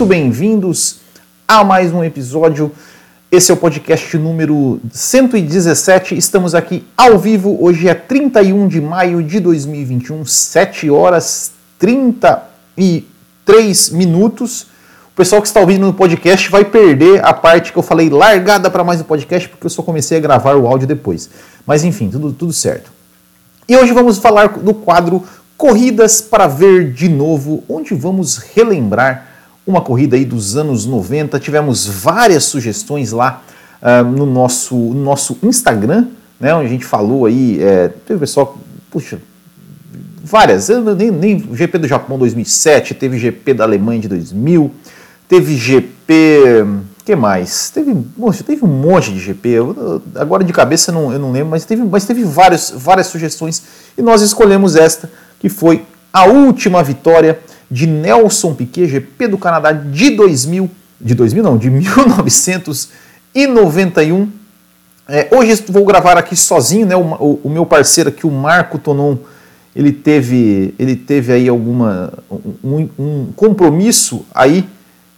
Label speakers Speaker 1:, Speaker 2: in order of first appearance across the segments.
Speaker 1: muito bem-vindos a mais um episódio. Esse é o podcast número 117. Estamos aqui ao vivo. Hoje é 31 de maio de 2021, 7 horas 33 minutos. O pessoal que está ouvindo no podcast vai perder a parte que eu falei largada para mais um podcast, porque eu só comecei a gravar o áudio depois. Mas enfim, tudo, tudo certo. E hoje vamos falar do quadro Corridas para Ver de Novo, onde vamos relembrar uma corrida aí dos anos 90. Tivemos várias sugestões lá uh, no, nosso, no nosso Instagram, né, onde a gente falou aí, é, teve pessoal, puxa, várias, nem, nem GP do Japão 2007, teve GP da Alemanha de 2000, teve GP, que mais? Teve, poxa, teve um monte de GP, eu, agora de cabeça eu não, eu não lembro, mas teve, mas teve várias, várias sugestões e nós escolhemos esta, que foi a última vitória de Nelson Piquet, GP do Canadá de 2000, de 2000 não, de 1991. É, hoje vou gravar aqui sozinho, né? O, o, meu parceiro aqui, o Marco Tonon, ele teve, ele teve aí alguma um, um compromisso aí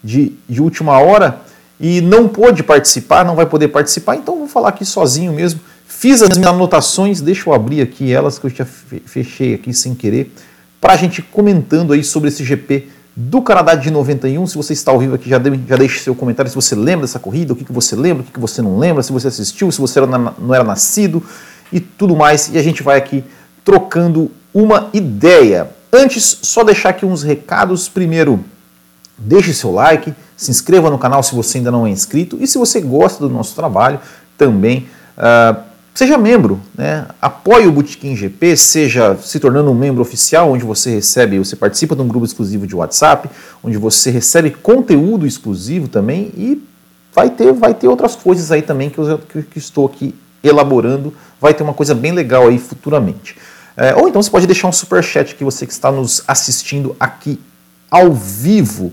Speaker 1: de, de última hora e não pôde participar, não vai poder participar, então vou falar aqui sozinho mesmo. Fiz as minhas anotações, deixa eu abrir aqui elas que eu já fechei aqui sem querer para a gente comentando aí sobre esse GP do Canadá de 91. Se você está ao vivo aqui, já, de, já deixe seu comentário se você lembra dessa corrida, o que, que você lembra, o que, que você não lembra, se você assistiu, se você era, não era nascido e tudo mais. E a gente vai aqui trocando uma ideia. Antes, só deixar aqui uns recados. Primeiro, deixe seu like, se inscreva no canal se você ainda não é inscrito e se você gosta do nosso trabalho, também uh, Seja membro, né? apoie o Botequim GP, seja se tornando um membro oficial, onde você recebe, você participa de um grupo exclusivo de WhatsApp, onde você recebe conteúdo exclusivo também e vai ter, vai ter outras coisas aí também que eu que, estou aqui elaborando, vai ter uma coisa bem legal aí futuramente. É, ou então você pode deixar um super chat que você que está nos assistindo aqui ao vivo.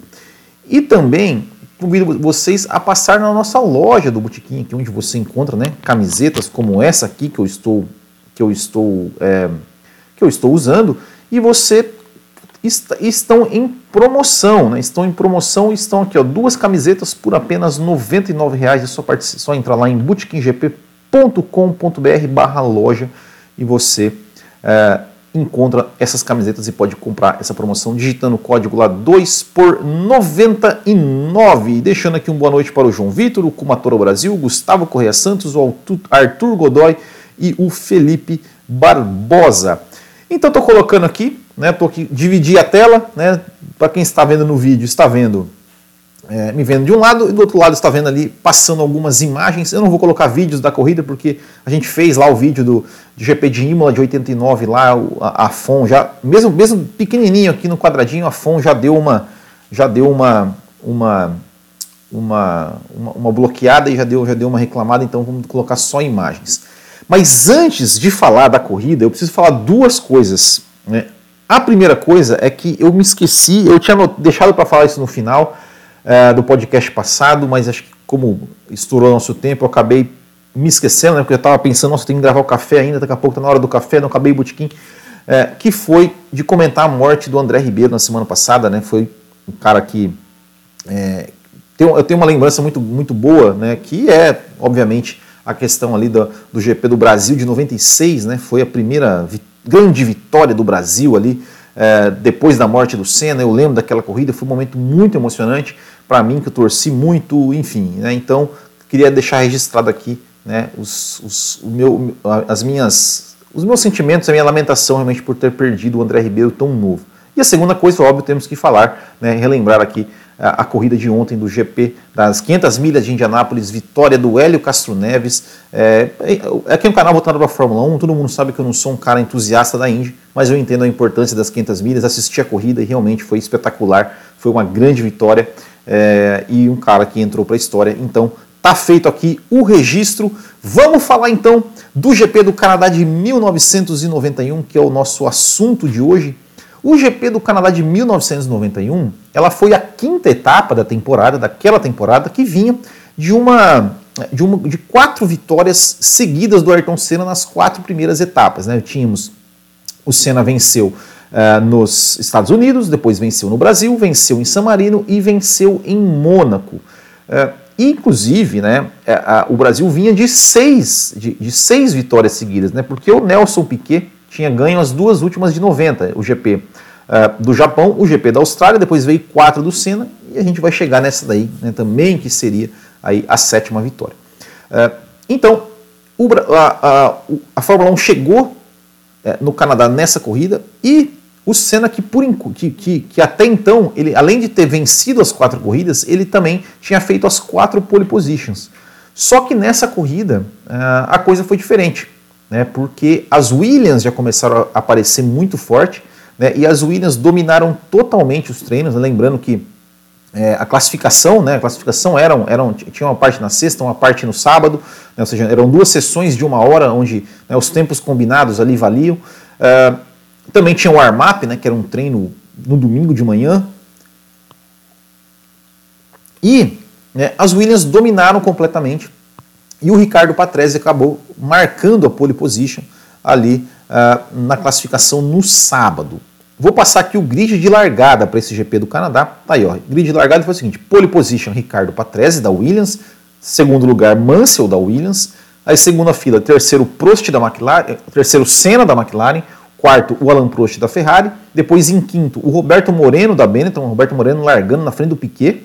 Speaker 1: E também convido vocês a passar na nossa loja do Botequim, aqui onde você encontra né, camisetas como essa aqui que eu estou, que eu estou, é, que eu estou usando, e você est estão em promoção, né? Estão em promoção, estão aqui, ó, duas camisetas por apenas R$ 99,00. É só, só entrar lá em botequimgp.com.br barra loja e você é, encontra essas camisetas e pode comprar essa promoção digitando o código lá 2 por 99. E deixando aqui uma boa noite para o João Vitor, o Kumatoro Brasil, Gustavo Correia Santos, o Arthur Godoy e o Felipe Barbosa. Então estou colocando aqui, né, tô aqui, dividi a tela, né, para quem está vendo no vídeo, está vendo é, me vendo de um lado e do outro lado está vendo ali passando algumas imagens. Eu não vou colocar vídeos da corrida porque a gente fez lá o vídeo do, do GP de Imola de 89 lá, a, a FON já, mesmo, mesmo pequenininho aqui no quadradinho, a FON já deu uma, já deu uma, uma, uma, uma, uma bloqueada e já deu, já deu uma reclamada, então vamos colocar só imagens. Mas antes de falar da corrida, eu preciso falar duas coisas. Né? A primeira coisa é que eu me esqueci, eu tinha deixado para falar isso no final, é, do podcast passado, mas acho que como estourou nosso tempo, eu acabei me esquecendo, né, porque eu estava pensando, nossa, tem que gravar o café ainda, daqui a pouco está na hora do café, não acabei o botequim, é, que foi de comentar a morte do André Ribeiro na semana passada, né, foi um cara que é, tem, eu tenho uma lembrança muito, muito boa, né, que é, obviamente, a questão ali do, do GP do Brasil de 96, né, foi a primeira vi grande vitória do Brasil ali, é, depois da morte do Senna, eu lembro daquela corrida, foi um momento muito emocionante para mim, que eu torci muito, enfim. Né? Então, queria deixar registrado aqui né, os, os, o meu, as minhas, os meus sentimentos, a minha lamentação realmente por ter perdido o André Ribeiro tão novo. E a segunda coisa, óbvio, temos que falar, né, relembrar aqui a, corrida de ontem do GP das 500 milhas de Indianápolis, vitória do Hélio Castro Neves. É, é aqui é um canal voltado para a Fórmula 1, todo mundo sabe que eu não sou um cara entusiasta da Indy, mas eu entendo a importância das 500 milhas, assisti a corrida e realmente foi espetacular, foi uma grande vitória é, e um cara que entrou para a história. Então, tá feito aqui o registro. Vamos falar então do GP do Canadá de 1991, que é o nosso assunto de hoje. O GP do Canadá de 1991, ela foi a quinta etapa da temporada, daquela temporada que vinha de uma de, uma, de quatro vitórias seguidas do Ayrton Senna nas quatro primeiras etapas. Né? Tínhamos o Senna venceu uh, nos Estados Unidos, depois venceu no Brasil, venceu em San Marino e venceu em Mônaco. Uh, inclusive, né, o Brasil vinha de seis, de, de, seis vitórias seguidas, né, porque o Nelson Piquet tinha ganho as duas últimas de 90, o GP uh, do Japão, o GP da Austrália, depois veio quatro do Senna, e a gente vai chegar nessa daí né, também, que seria aí a sétima vitória. então, o, a, a, a Fórmula 1 chegou é, no Canadá nessa corrida e o Senna que, por, que, que, que, até então, ele, além de ter vencido as quatro corridas, ele também tinha feito as quatro pole positions. Só que nessa corrida uh, a coisa foi diferente, né, porque as Williams já começaram a aparecer muito forte né, e as Williams dominaram totalmente os treinos. Né, lembrando que é, a classificação, né, a classificação eram, eram, tinha uma parte na sexta, uma parte no sábado, né, ou seja, eram duas sessões de uma hora onde né, os tempos combinados ali valiam. Uh, também tinha o warm-up, né, que era um treino no domingo de manhã. E né, as Williams dominaram completamente e o Ricardo Patrese acabou marcando a pole position ali uh, na classificação no sábado. Vou passar aqui o grid de largada para esse GP do Canadá. Tá aí, ó. Grid de largada foi o seguinte: pole position Ricardo Patrese da Williams, segundo lugar Mansell da Williams, aí segunda fila terceiro Prost da McLaren, terceiro Senna da McLaren, quarto o Alan Prost da Ferrari, depois em quinto o Roberto Moreno da Benetton, Roberto Moreno largando na frente do Piquet,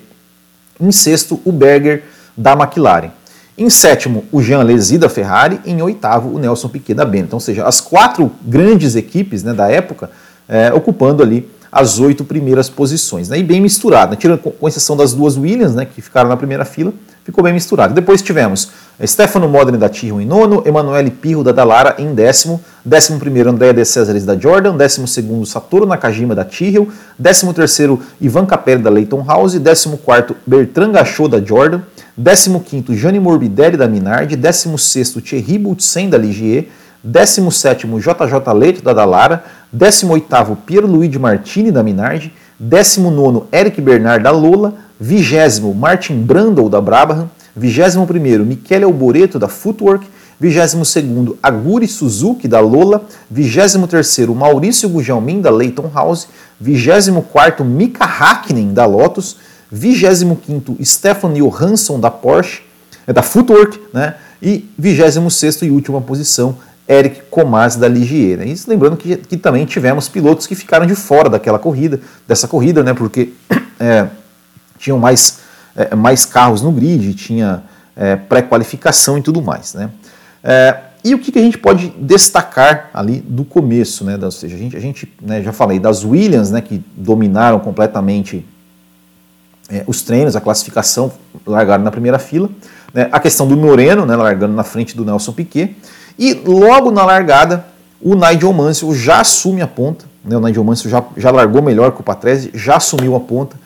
Speaker 1: em sexto o Berger da McLaren. Em sétimo, o Jean Alesi da Ferrari. Em oitavo, o Nelson Piquet da Benetton. Ou seja, as quatro grandes equipes né, da época é, ocupando ali as oito primeiras posições. Né, e bem misturado, né, tirando com exceção das duas Williams, né, que ficaram na primeira fila, ficou bem misturado. Depois tivemos Stefano Modena da Tyrrell em nono, Emanuele Pirro da Dallara em décimo, décimo primeiro Andrea de Césares da Jordan, décimo segundo Satoru Nakajima da Tyrrell, décimo terceiro Ivan Capelli da Leighton House, décimo quarto Bertrand Gachot da Jordan, décimo quinto Gianni Morbidelli da Minardi, décimo sexto Thierry Boutsen da Ligier, 17 JJ Leito da Dallara, 18º Pierluigi Martini da Minardi, 19 Eric Bernard da Lola, 20 Martin Brandle da Brabham, 21º Michele Alboreto da Footwork, 22º Aguri Suzuki da Lola, 23º Maurício Gujalmin da Leighton House, 24º Mika Hakkinen da Lotus, 25º Stefan Johansson da Porsche, é da Footwork, né? E 26º e última posição Eric Comas da Ligier. Né? Isso lembrando que, que, também tivemos pilotos que ficaram de fora daquela corrida, dessa corrida, né? porque é, tinham mais, é, mais carros no grid, tinha é, pré-qualificação e tudo mais. Né? É, e o que, que, a gente pode destacar ali do começo? Né? Ou seja, a gente, a gente né, já falei das Williams, né, que dominaram completamente é, os treinos, a classificação, largaram na primeira fila. Né? A questão do Moreno, né, largando na frente do Nelson Piquet. E logo na largada, o Nigel Mansell já assume a ponta. Né? O Nigel Mansell já, já largou melhor que o Patrese, já assumiu a ponta.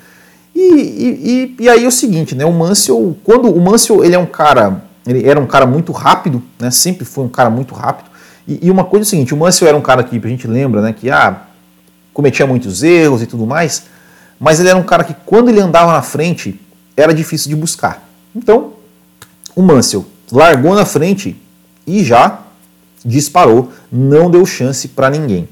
Speaker 1: E, e, e, aí é o seguinte, né? O Mansell, quando o Mansell ele é um cara, ele era um cara muito rápido, né? Sempre foi um cara muito rápido. E, e uma coisa é o seguinte, o Mansell era um cara que a gente lembra, né? Que ah, cometia muitos erros e tudo mais, mas ele era um cara que quando ele andava na frente era difícil de buscar. Então, o Mansell largou na frente e já disparou, não deu chance para ninguém.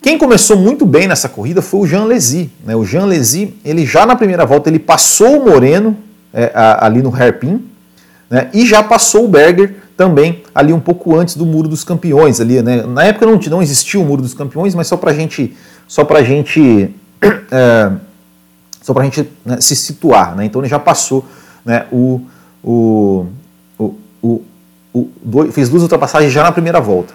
Speaker 1: Quem começou muito bem nessa corrida foi o Jean Lézy. Né? O Jean Lézy, ele já na primeira volta, ele passou o Moreno é, a, ali no hairpin né? e já passou o Berger também ali um pouco antes do Muro dos Campeões. Ali, né? Na época não, não existia o Muro dos Campeões, mas só para gente, só pra gente, é, só pra gente né, se situar. Né? Então ele já passou né, o, o, o, o o, fez duas ultrapassagens já na primeira volta.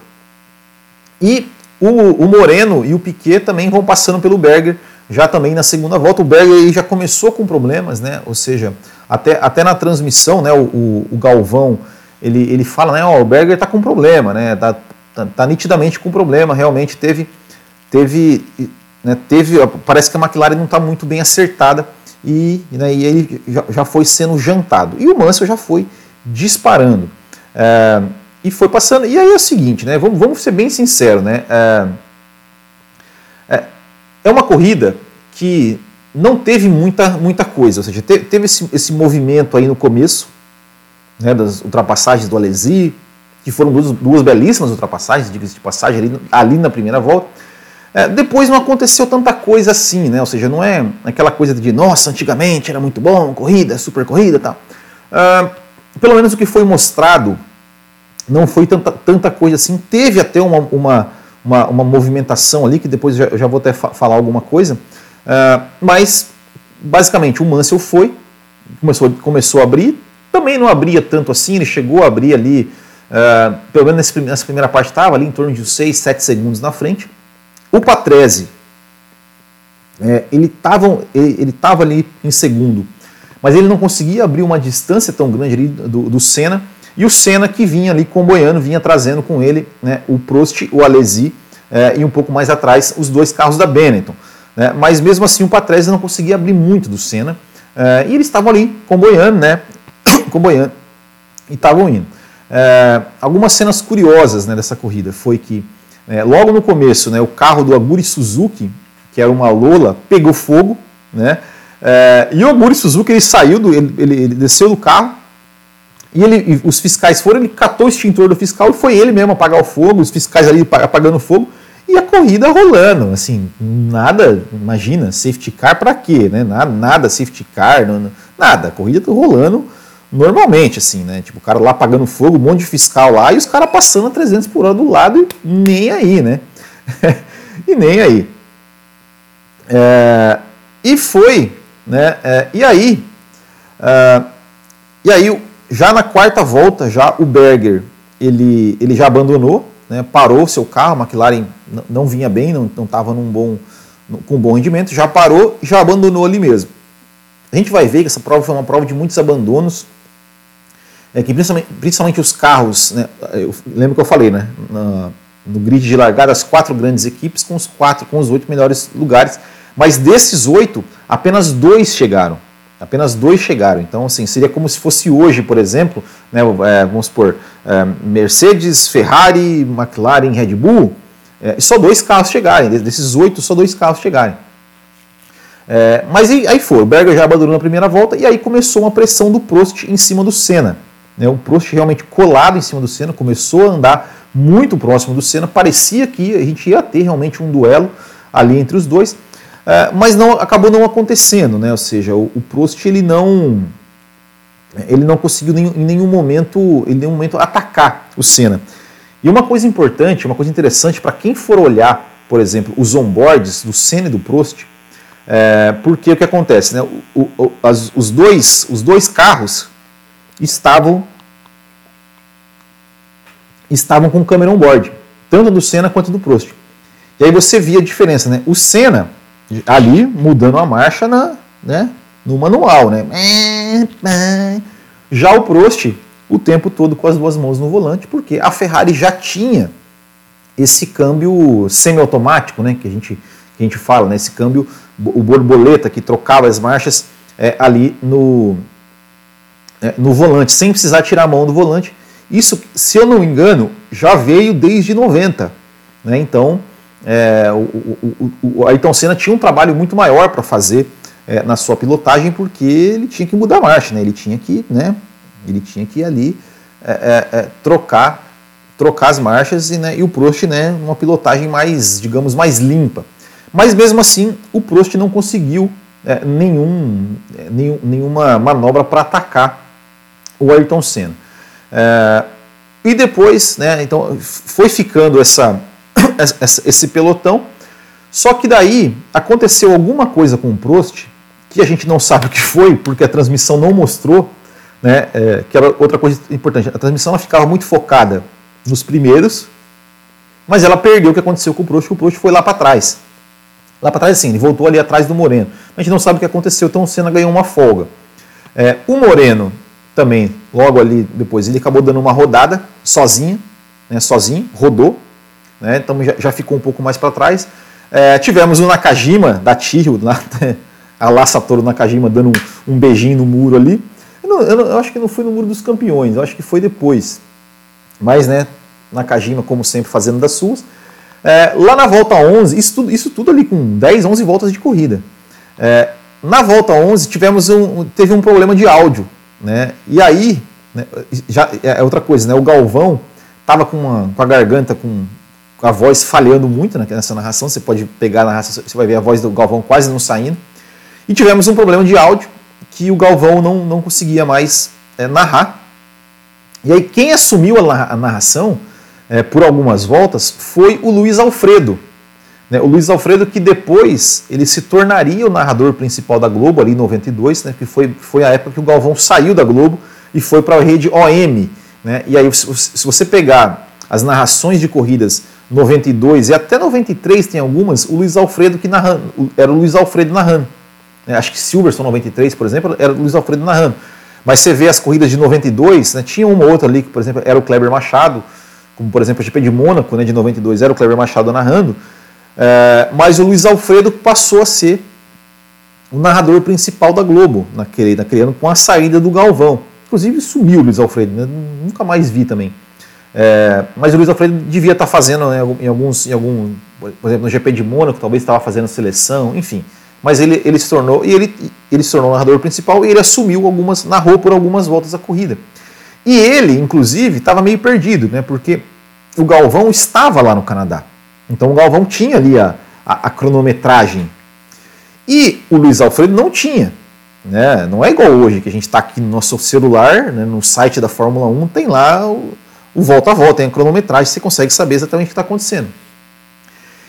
Speaker 1: E o, o, Moreno e o Piquet também vão passando pelo Berger já também na segunda volta. O Berger já começou com problemas, né? Ou seja, até, até na transmissão, né? O, o, o Galvão ele, ele fala, né? Ó, o Berger está com problema, né? Tá, tá, tá, nitidamente com problema. Realmente teve, teve, né, teve. Parece que a McLaren não está muito bem acertada e, né, e ele já, já foi sendo jantado. E o Mansell já foi disparando. É, e foi passando. E aí é o seguinte, né? Vamos, vamos ser bem sinceros, né? É, é, é uma corrida que não teve muita, muita coisa, ou seja, teve, esse, esse movimento aí no começo, né, das ultrapassagens do Alesi, que foram duas, duas belíssimas ultrapassagens, diga-se de passagem, ali, ali, na primeira volta. É, depois não aconteceu tanta coisa assim, né? Ou seja, não é aquela coisa de nossa, antigamente era muito bom, corrida, super corrida, tal. Uh, pelo menos o que foi mostrado não foi tanta, tanta coisa assim. Teve até uma, uma, uma, uma movimentação ali que depois eu já, já vou até fa falar alguma coisa. Uh, mas basicamente o Mansell foi, começou, começou a abrir, também não abria tanto assim, ele chegou a abrir ali, uh, pelo menos nessa primeira parte estava ali em torno de 6, 7 segundos na frente. O Patrese, é, ele estava ele, ele tava ali em segundo, mas ele não conseguia abrir uma distância tão grande ali do, do Senna, e o Senna que vinha ali comboiando, vinha trazendo com ele né, o Prost, o Alesi é, e um pouco mais atrás os dois carros da Benetton. Né, mas mesmo assim o Patrese não conseguia abrir muito do Senna, é, e eles estavam ali comboiando, né, comboiando, e estavam indo. É, algumas cenas curiosas né, dessa corrida foi que é, logo no começo, né, o carro do Aguri Suzuki, que era uma Lola, pegou fogo, né? É, e o Aguri Suzuki ele saiu, do, ele, ele, ele desceu do carro e, ele, e os fiscais foram, ele catou o extintor do fiscal e foi ele mesmo apagar o fogo, os fiscais ali apagando o fogo e a corrida rolando, assim, nada, imagina, safety car para quê, né? Nada, nada safety car, não, nada, a corrida tá rolando normalmente, assim, né? Tipo, o cara lá pagando fogo, um monte de fiscal lá e os caras passando a 300 por hora do lado e nem aí, né? e nem aí. É, e foi, né? É, e aí, é, e aí, já na quarta volta, já o Berger, ele, ele já abandonou, né? Parou seu carro, a McLaren não, vinha bem, não estava num bom, com bom rendimento, já parou e já abandonou ali mesmo. A gente vai ver que essa prova foi uma prova de muitos abandonos, é que principalmente, principalmente os carros, né, eu lembro que eu falei, né, na, no grid de largada, as quatro grandes equipes com os quatro, com os oito melhores lugares, mas desses oito, apenas dois chegaram. Apenas dois chegaram. Então, assim, seria como se fosse hoje, por exemplo, né, é, vamos supor, é, Mercedes, Ferrari, McLaren, Red Bull, é, só dois carros chegarem. Desses oito, só dois carros chegarem. É, mas aí, aí foi, o Berger já abandonou na primeira volta e aí começou uma pressão do Prost em cima do Senna. Né? O Prost realmente colado em cima do Senna, começou a andar muito próximo do Senna, parecia que a gente ia ter realmente um duelo ali entre os dois, mas não acabou não acontecendo, né? Ou seja, o, o Prost ele não ele não conseguiu em nenhum momento, em nenhum momento atacar o Senna. E uma coisa importante, uma coisa interessante para quem for olhar, por exemplo, os onboards do Senna e do Prost, é, porque o que acontece, né? O, o, as, os, dois, os dois carros estavam estavam com câmera on board, tanto do Senna quanto do Prost. E aí você via a diferença, né? O Senna ali mudando a marcha na, né, no manual, né? Já o Prost o tempo todo com as duas mãos no volante, porque a Ferrari já tinha esse câmbio semiautomático, né, que a gente que a gente fala, né, esse câmbio o borboleta que trocava as marchas é, ali no é, no volante, sem precisar tirar a mão do volante. Isso, se eu não me engano, já veio desde 90. Né? Então, é, o, o, o, Ayrton Senna tinha um trabalho muito maior para fazer é, na sua pilotagem, porque ele tinha que mudar a marcha, né? ele tinha que, né, ele tinha que ali é, é, é, trocar, trocar as marchas e, né, e o Prost né, uma pilotagem mais, digamos, mais limpa. Mas mesmo assim, o Prost não conseguiu nenhum, nenhum, nenhuma manobra para atacar o Ayrton Senna. É, e depois, né, então foi ficando essa, esse pelotão, só que daí aconteceu alguma coisa com o Prost que a gente não sabe o que foi, porque a transmissão não mostrou, né, é, que era outra coisa importante. A transmissão ela ficava muito focada nos primeiros, mas ela perdeu o que aconteceu com o Prost, que o Prost foi lá para trás. Lá para trás, sim, ele voltou ali atrás do Moreno. A gente não sabe o que aconteceu, então o Senna ganhou uma folga. É, o Moreno também, logo ali depois, ele acabou dando uma rodada sozinha, né, sozinho, rodou, né, então já, já, ficou um pouco mais para trás. É, tivemos o Nakajima, da Tiro, a Lá Satoru Nakajima dando um, um, beijinho no muro ali. Eu, não, eu, não, eu, acho que não foi no muro dos campeões, eu acho que foi depois. Mas, né, Nakajima, como sempre, fazendo das suas. É, lá na volta 11, isso tudo, isso tudo ali com 10, 11 voltas de corrida. É, na volta 11, tivemos um, teve um problema de áudio né? E aí, né, já é outra coisa, né? o Galvão estava com, com a garganta com a voz falhando muito nessa narração. Você pode pegar a narração, você vai ver a voz do Galvão quase não saindo. E tivemos um problema de áudio que o Galvão não, não conseguia mais é, narrar. E aí quem assumiu a narração é, por algumas voltas foi o Luiz Alfredo. Né? O Luiz Alfredo que depois ele se tornaria o narrador principal da Globo ali em 92, né? que foi, foi a época que o Galvão saiu da Globo e foi para a rede OM. Né? E aí se você pegar as narrações de corridas 92 e até 93 tem algumas, o Luiz Alfredo que narrando, era o Luiz Alfredo narrando. Né? Acho que Silverstone 93, por exemplo, era o Luiz Alfredo narrando. Mas você vê as corridas de 92, né? tinha uma outra ali que, por exemplo, era o Kleber Machado, como por exemplo a GP de Mônaco, né, de 92, era o Kleber Machado narrando, é, mas o Luiz Alfredo passou a ser o narrador principal da Globo naquele, naquele ano com a saída do Galvão. Inclusive sumiu o Luiz Alfredo, né? nunca mais vi também. É, mas o Luiz Alfredo devia estar fazendo né, em alguns, em algum, por exemplo, no GP de Mônaco, talvez estava fazendo seleção, enfim. Mas ele, ele se tornou e ele, ele se tornou narrador principal e ele assumiu algumas, narrou por algumas voltas a corrida. E ele, inclusive, estava meio perdido, né? Porque o Galvão estava lá no Canadá. Então o Galvão tinha ali a, a, a cronometragem. E o Luiz Alfredo não tinha. Né? Não é igual hoje, que a gente está aqui no nosso celular, né? no site da Fórmula 1, tem lá o, o volta a volta, tem a cronometragem, você consegue saber exatamente o que está acontecendo.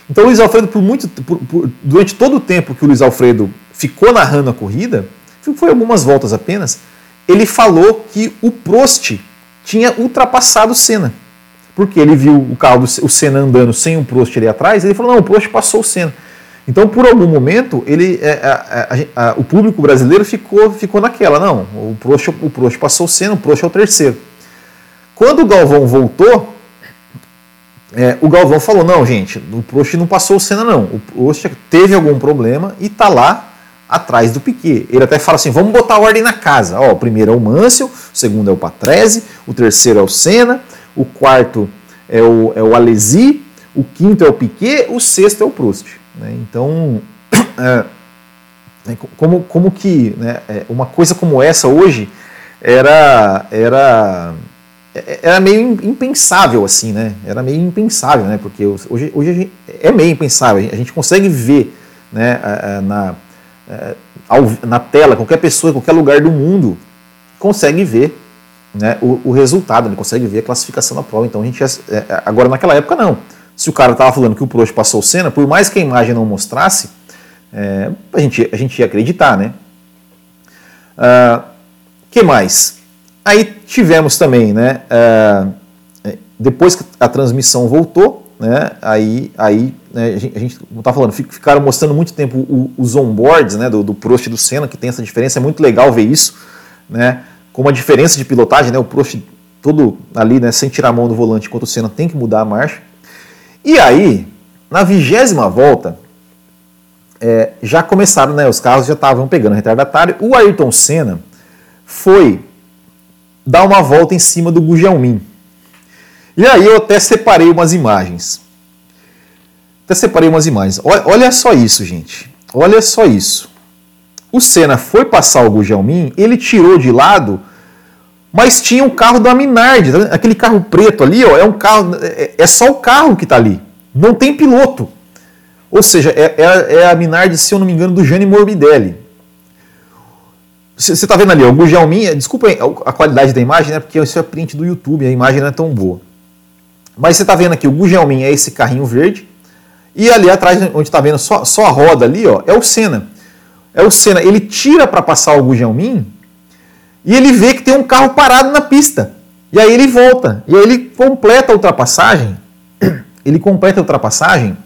Speaker 1: Então o Luiz Alfredo, por muito, por, por, durante todo o tempo que o Luiz Alfredo ficou narrando a corrida, foi algumas voltas apenas, ele falou que o Prost tinha ultrapassado o Senna. Porque ele viu o carro do o Senna andando sem um Prost ali atrás, ele falou: não, o Prost passou o Senna. Então, por algum momento, ele, é, a, a, a, o público brasileiro ficou, ficou naquela: não, o Prost, o Prost passou o Senna, o Prost é o terceiro. Quando o Galvão voltou, é, o Galvão falou: não, gente, o Prost não passou o Senna, não. O Prost teve algum problema e está lá atrás do Piquet. Ele até fala assim: vamos botar ordem na casa. Ó, o primeiro é o Mansell, o segundo é o Patrese, o terceiro é o Senna, o quarto é o, é o Alesi, o quinto é o Piquet, o sexto é o Prost. Né? Então, é, é, como, como que né, é, uma coisa como essa hoje era. era era meio impensável assim, né? Era meio impensável, né? Porque hoje, hoje é meio impensável. A gente consegue ver, né? Na, na tela, qualquer pessoa, qualquer lugar do mundo consegue ver né, o, o, resultado, ele consegue ver a classificação da prova. Então a gente é, agora naquela época não. Se o cara estava falando que o Prost passou o Senna, por mais que a imagem não mostrasse, é, a, gente, a gente ia acreditar, né? Uh, que mais? Aí tivemos também, né? Uh, depois que a transmissão voltou, né? Aí, aí né, a gente, gente tá falando, ficaram mostrando muito tempo os onboards, né? Do, do Prost e do Senna, que tem essa diferença. É muito legal ver isso, né? Com a diferença de pilotagem, né? O Prost todo ali, né? Sem tirar a mão do volante, enquanto o Senna tem que mudar a marcha. E aí, na vigésima volta, é, já começaram, né? Os carros já estavam pegando retardatário. O Ayrton Senna foi dar uma volta em cima do Gugelmin. E aí eu até separei umas imagens. Até separei umas imagens. Olha só isso, gente. Olha só isso. O Senna foi passar o Gugelmin, ele tirou de lado, mas tinha um carro da Minardi. Tá Aquele carro preto ali, ó, é um carro. É, é só o carro que está ali. Não tem piloto. Ou seja, é, é, é a Minardi, se eu não me engano, do Gianni Morbidelli. Você está vendo ali, o Gugelmin, desculpa a qualidade da imagem, né, porque isso é print do YouTube, a imagem não é tão boa. Mas você está vendo aqui, o Gugelmin é esse carrinho verde, e ali atrás, onde está vendo só, só a roda ali, ó, é o Senna. É o Senna, ele tira para passar o Gugelmin, e ele vê que tem um carro parado na pista. E aí ele volta, e aí ele completa a ultrapassagem, ele completa a ultrapassagem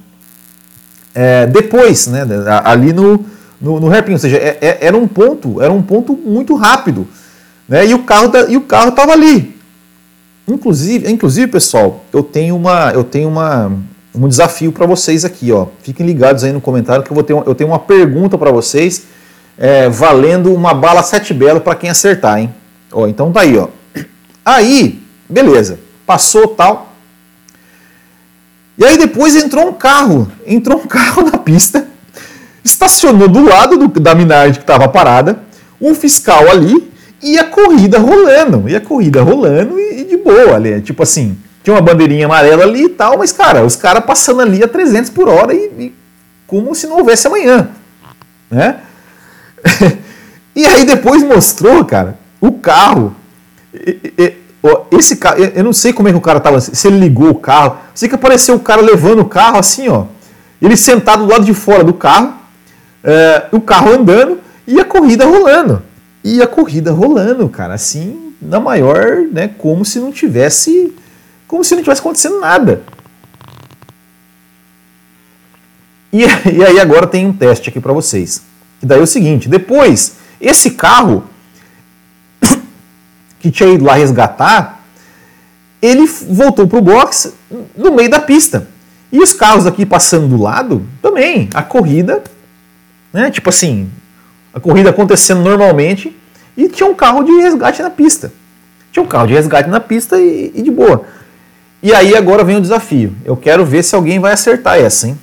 Speaker 1: é, depois, né, ali no, no, no hairpin, ou seja, é, é, era um ponto, era um ponto muito rápido, né? E o carro e o carro estava ali. Inclusive, inclusive, pessoal, eu tenho uma, eu tenho uma, um desafio para vocês aqui, ó. Fiquem ligados aí no comentário que eu vou ter, eu tenho uma pergunta para vocês, é, valendo uma bala sete belo para quem acertar, hein? Ó, então tá aí, ó. Aí, beleza, passou tal. E aí depois entrou um carro, entrou um carro na pista estacionou do lado do, da Minardi que estava parada, um fiscal ali e a corrida rolando, e a corrida rolando e, e de boa ali, tipo assim, tinha uma bandeirinha amarela ali e tal, mas, cara, os caras passando ali a 300 por hora e, e como se não houvesse amanhã, né? e aí depois mostrou, cara, o carro. Esse carro, eu não sei como é que o cara tava, se ele ligou o carro. Sei que apareceu o cara levando o carro assim, ó. Ele sentado do lado de fora do carro, é, o carro andando e a corrida rolando. E a corrida rolando, cara, assim, na maior, né, como se não tivesse, como se não tivesse acontecendo nada. E, e aí agora tem um teste aqui para vocês. E daí é o seguinte, depois, esse carro que tinha ido lá resgatar, ele voltou para o box no meio da pista. E os carros aqui passando do lado, também, a corrida, né, tipo assim, a corrida acontecendo normalmente e tinha um carro de resgate na pista. Tinha um carro de resgate na pista e, e de boa. E aí agora vem o desafio. Eu quero ver se alguém vai acertar essa, hein?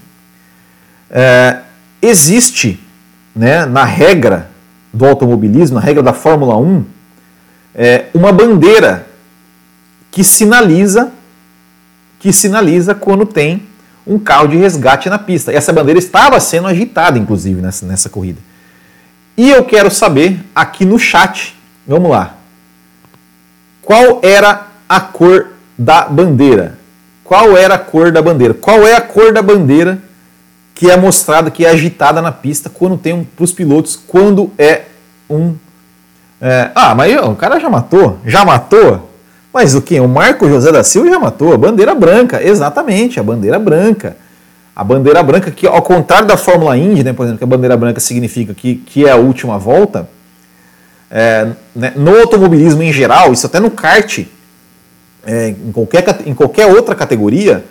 Speaker 1: É, existe, né, na regra do automobilismo, na regra da Fórmula 1, é, uma bandeira que sinaliza que sinaliza quando tem um carro de resgate na pista. E essa bandeira estava sendo agitada, inclusive, nessa, nessa corrida. E eu quero saber aqui no chat, vamos lá, qual era a cor da bandeira? Qual era a cor da bandeira? Qual é a cor da bandeira que é mostrada, que é agitada na pista quando tem um para os pilotos, quando é um. É, ah, mas o cara já matou? Já matou? Mas o que? O Marco José da Silva já matou. A bandeira branca, exatamente, a bandeira branca. A bandeira branca, que ao contrário da Fórmula Indy, né, por exemplo, que a bandeira branca significa que, que é a última volta, é, né, no automobilismo em geral, isso até no kart, é, em, qualquer, em qualquer outra categoria,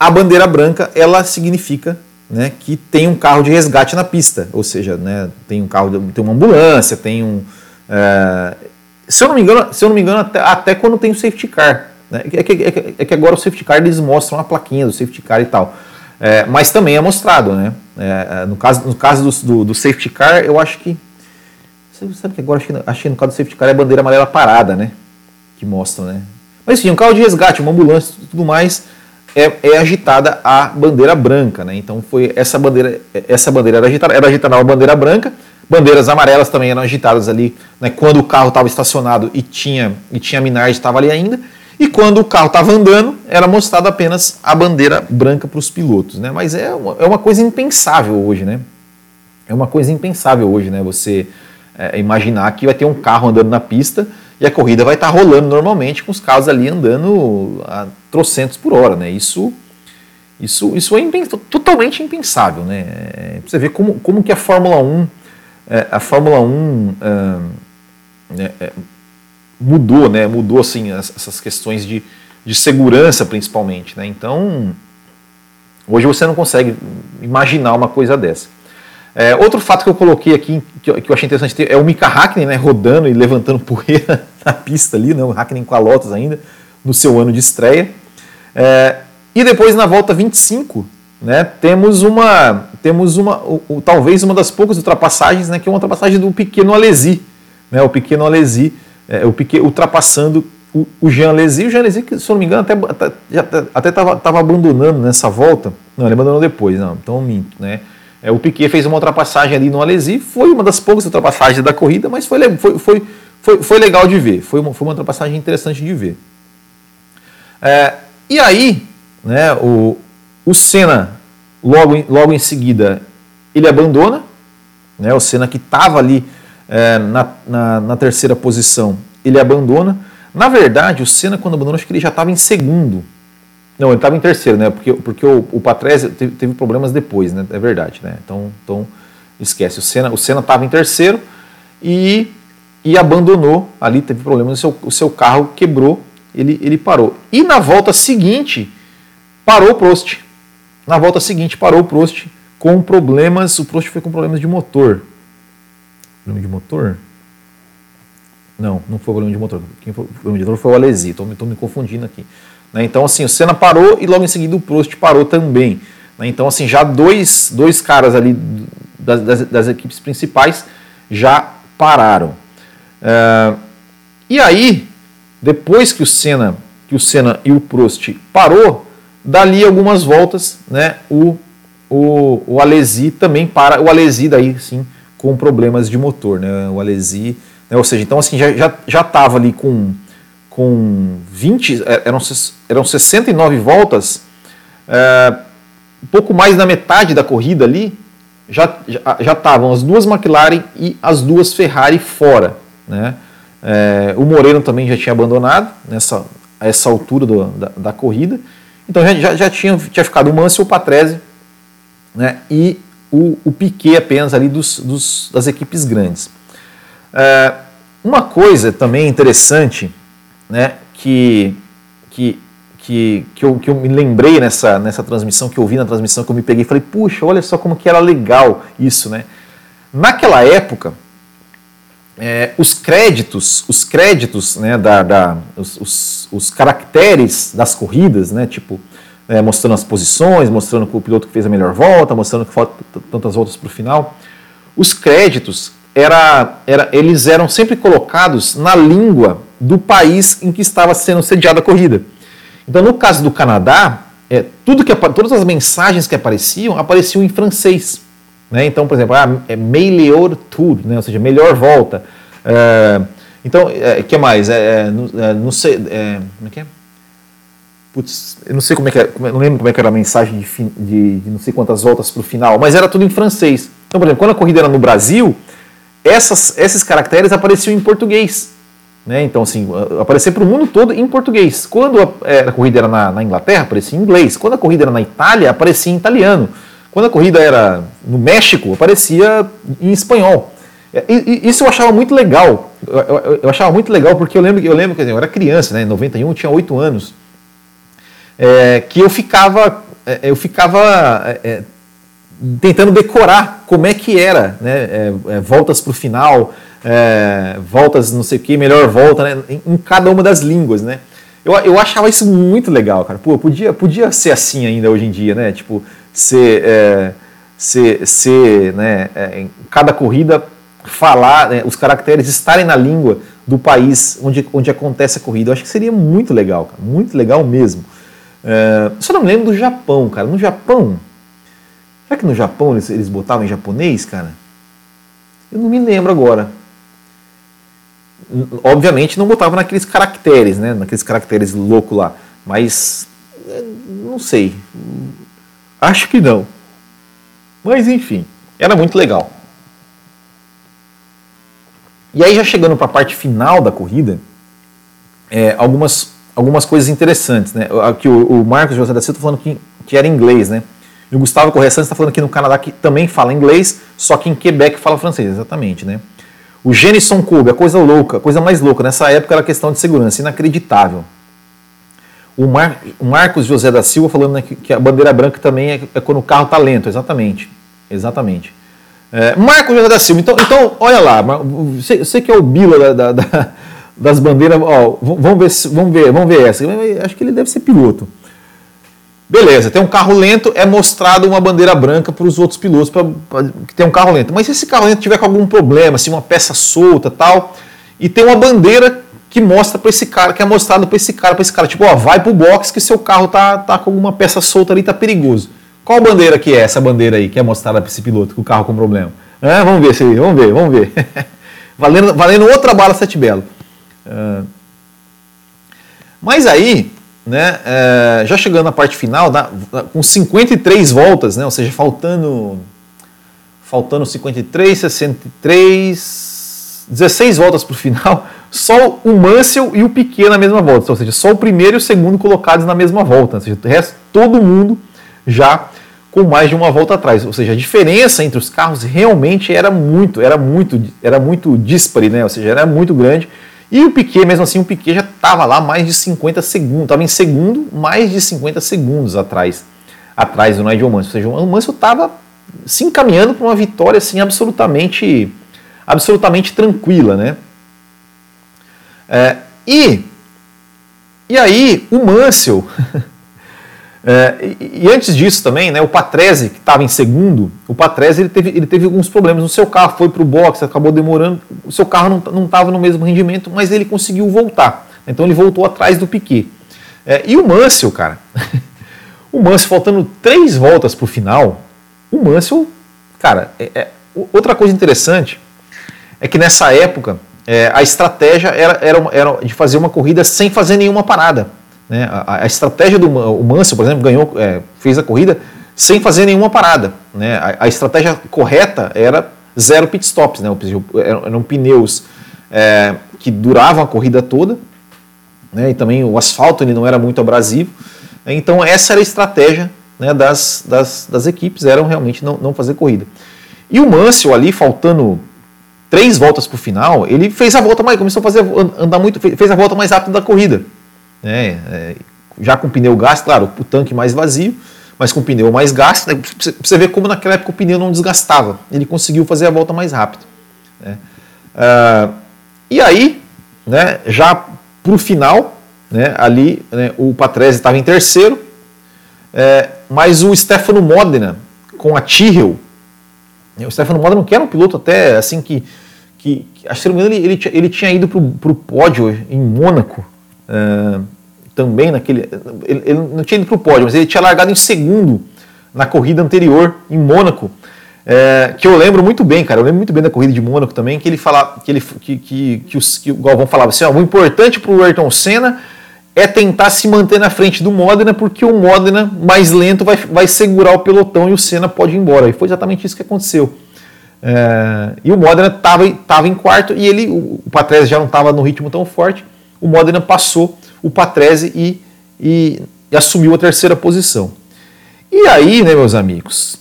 Speaker 1: a bandeira branca ela significa né, que tem um carro de resgate na pista, ou seja, né, tem um carro, tem uma ambulância, tem um. É, se eu não me engano, se eu não me engano até, até quando tem o safety car. Né, é, que, é, que, é que agora o safety car eles mostram a plaquinha do safety car e tal. É, mas também é mostrado, né? É, é, no caso, no caso do, do, do, safety car, eu acho que. Sabe que agora acho que no caso do safety car é a bandeira amarela parada, né? Que mostra, né? Mas enfim, um carro de resgate, uma ambulância e tudo mais, é, é, agitada a bandeira branca, né? Então foi essa bandeira, essa bandeira era agitada, era agitada a bandeira branca, bandeiras amarelas também eram agitadas ali, né? Quando o carro estava estacionado e tinha e tinha minardi estava ali ainda. E quando o carro estava andando, era mostrada apenas a bandeira branca para os pilotos. Né? Mas é uma, é uma coisa impensável hoje, né? É uma coisa impensável hoje, né? Você é, imaginar que vai ter um carro andando na pista e a corrida vai estar tá rolando normalmente com os carros ali andando a trocentos por hora, né? Isso, isso, isso é totalmente impensável, né? É, você ver como, como que a Fórmula 1, é, a Fórmula 1 é, é mudou, né? Mudou assim essas questões de, de segurança principalmente, né? Então hoje você não consegue imaginar uma coisa dessa. É, outro fato que eu coloquei aqui que eu, que eu achei interessante é o Mika Hakkinen né, rodando e levantando poeira na pista ali, né, o Hakkinen com a Lotus ainda no seu ano de estreia. É, e depois na volta 25, né, temos uma temos uma talvez uma das poucas ultrapassagens, né, que é uma ultrapassagem do pequeno Alesi, né, o pequeno Alesi é, o Piquet ultrapassando o, o Jean Alesi. O Jean Alesi, que, se eu não me engano, até estava até abandonando nessa volta. Não, ele abandonou depois, não, então minto. Né? É, o Piquet fez uma ultrapassagem ali no Alesi, foi uma das poucas ultrapassagens da corrida, mas foi, foi, foi, foi, foi legal de ver, foi uma, foi uma ultrapassagem interessante de ver. É, e aí, né, o, o Senna, logo em, logo em seguida, ele abandona, né, o Senna que estava ali é, na, na, na, terceira posição, ele abandona. Na verdade, o Senna, quando abandonou, acho que ele já estava em segundo. Não, ele estava em terceiro, né? Porque, porque o, o Patrese teve, teve, problemas depois, né? É verdade, né? Então, então esquece. O Senna o estava em terceiro e, e abandonou ali, teve problemas, o seu, o seu carro quebrou, ele, ele parou. E na volta seguinte, parou o Prost. Na volta seguinte, parou o Prost com problemas, o Prost foi com problemas de motor problema de motor? Não, não foi problema de motor. Quem foi problema de motor foi o Alesi, estou me confundindo aqui. Né? Então, assim, o Senna parou e logo em seguida o Prost parou também. Né? Então, assim, já dois, dois caras ali das, das, das equipes principais já pararam. Uh, e aí, depois que o Senna que o Senna e o Prost parou, dali algumas voltas, né, o, o, o Alesi também para, o Alesi daí sim com problemas de motor, né, o Alesi, né, ou seja, então assim já já já ali com com 20 é, eram eram 69 voltas, é, um pouco mais da metade da corrida ali já já estavam as duas McLaren e as duas Ferrari fora, né? É, o Moreno também já tinha abandonado nessa essa altura do, da, da, corrida. Então já, já tinha, tinha ficado o Mansell, o Patrese né, e o, o Piquet apenas ali dos, dos das equipes grandes. É, uma coisa também interessante né, que, que, que, que, eu, que eu me lembrei nessa, nessa transmissão, que eu vi na transmissão, que eu me peguei e falei, puxa, olha só como que era legal isso. Né? Naquela época, é, os créditos, os créditos, né, da, da os, os, os, caracteres das corridas, né, tipo, é, mostrando as posições, mostrando o piloto que fez a melhor volta, mostrando que falta tantas voltas para o final, os créditos era, era, eles eram sempre colocados na língua do país em que estava sendo sediada a corrida. Então, no caso do Canadá, é, tudo que, todas as mensagens que apareciam apareciam em francês. Né? Então, por exemplo, ah, é melhor tour, né? ou seja, melhor volta. É, então, o é, que mais? É, é, não sei. como é que é? Putz, eu não sei como é que era, não lembro como é que era a mensagem de, de, de não sei quantas voltas para o final, mas era tudo em francês. Então, por exemplo, quando a corrida era no Brasil, essas, esses caracteres apareciam em português. Né? Então, assim, aparecia para o mundo todo em português. Quando a, a corrida era na, na, Inglaterra, aparecia em inglês. Quando a corrida era na Itália, aparecia em italiano. Quando a corrida era no México, aparecia em espanhol. E, isso eu achava muito legal. Eu, eu, eu, achava muito legal porque eu lembro, eu lembro, dizer, eu era criança, né? Em 91 eu tinha 8 anos. É, que eu ficava, é, eu ficava é, é, tentando decorar como é que era, né? É, é voltas para o final, voltas não sei o que, melhor volta, né? Em, em, cada uma das línguas, né? Eu, eu achava isso muito legal, cara. Pô, podia, podia ser assim ainda hoje em dia, né? Tipo, ser, é, ser, ser né, é, em cada corrida falar, né, os caracteres estarem na língua do país onde, onde acontece a corrida. Eu acho que seria muito legal, cara, muito legal mesmo. É, só não me lembro do Japão, cara. No Japão, será que no Japão eles, eles botavam em japonês, cara? Eu não me lembro agora. Obviamente não botava naqueles caracteres, né? Naqueles caracteres loucos lá. Mas é, não sei. Acho que não. Mas enfim, era muito legal. E aí, já chegando para a parte final da corrida, é, algumas, algumas coisas interessantes. Né? Aqui o, o Marcos José da Silva está falando que, que era inglês, né? E o Gustavo Correia Santos está falando aqui no Canadá que também fala inglês, só que em Quebec fala francês, exatamente, né? O Genison Kobe, a coisa louca, a coisa mais louca. Nessa época era questão de segurança, inacreditável. O, Mar, o Marcos José da Silva falando né, que, que, a bandeira branca também é, é quando o carro está lento, exatamente. Exatamente. É, Marcos José da Silva, então, então olha lá, você, você que é o Bila da, da, das bandeiras, ó, vamos, ver, vamos, ver, vamos ver essa. Acho que ele deve ser piloto. Beleza, tem um carro lento, é mostrado uma bandeira branca para os outros pilotos pra, pra, que tem um carro lento. Mas se esse carro lento tiver com algum problema, se uma peça solta tal, e tem uma bandeira que mostra para esse cara, que é mostrado para esse cara, para esse cara, tipo, ó, vai pro box que seu carro tá, tá com alguma peça solta ali, tá perigoso. Qual bandeira que é essa bandeira aí que é mostrada para esse piloto com o carro com problema? É, vamos ver se vamos ver, vamos ver. valendo, valendo outra bala sete belo. Mas aí, né, uh, já chegando na parte final, da, com 53 voltas, né, ou seja, faltando faltando 53, 63, 16 voltas para o final, só o Mansell e o Piquet na mesma volta, ou seja, só o primeiro e o segundo colocados na mesma volta, ou seja, o resto, todo mundo já com mais de uma volta atrás, ou seja, a diferença entre os carros realmente era muito, era muito, era muito dispare, né? Ou seja, era muito grande. E o Piquet, mesmo assim, o Piquet já estava lá mais de 50 segundos, estava em segundo, mais de 50 segundos atrás, atrás do Nigel Mansell. Ou seja, o Mansell estava se encaminhando para uma vitória assim absolutamente, absolutamente tranquila, né? É, e, e aí o Mansell, é, e, e, antes disso também, né, o Patrese, que estava em segundo, o Patrese ele teve, ele teve alguns problemas no seu carro, foi para o box, acabou demorando, o seu carro não estava no mesmo rendimento, mas ele conseguiu voltar. Então ele voltou atrás do Piquet. É, e o Mansell, cara, o Mansell faltando três voltas para o final, o Mansell, cara, é, é, outra coisa interessante é que nessa época é, a estratégia era, era, era, de fazer uma corrida sem fazer nenhuma parada. Né? A, a, estratégia do o Mansell, por exemplo, ganhou, é, fez a corrida sem fazer nenhuma parada. Né? A, a, estratégia correta era zero pit stops, né? eram pneus é, que duravam a corrida toda, né? e também o asfalto ele não era muito abrasivo. Então essa era a estratégia né, das, das, das, equipes, eram realmente não, não fazer corrida. E o Mansell ali, faltando três voltas para o final, ele fez a volta mais, começou a fazer andar muito, fez a volta mais rápida da corrida. Né? É, já com pneu gasto, claro, o tanque mais vazio, mas com pneu mais gasto, né? você ver como naquela época o pneu não desgastava. Ele conseguiu fazer a volta mais rápido. Né? Uh, e aí, né, já para o final, né, ali né, o Patrese estava em terceiro, é, mas o Stefano Modena com a Tyrrell, o Stefano Modena que era um piloto até assim que, que, que acho que ele, ele, ele tinha ido para o pódio em Mônaco, é, também naquele. Ele, ele não tinha ido para o pódio, mas ele tinha largado em segundo na corrida anterior em Mônaco. É, que eu lembro muito bem, cara. Eu lembro muito bem da corrida de Mônaco também, que ele falava, que ele que, que, que, os, que o Galvão falava assim: ó, o importante para o Ayrton Senna é tentar se manter na frente do Modena, porque o Modena mais lento vai, vai segurar o pelotão e o Senna pode ir embora. E foi exatamente isso que aconteceu. É, e o Modena estava em quarto e ele, o, o Patrese já não estava no ritmo tão forte. O Modena passou o Patrese e, e, e assumiu a terceira posição. E aí, né, meus amigos,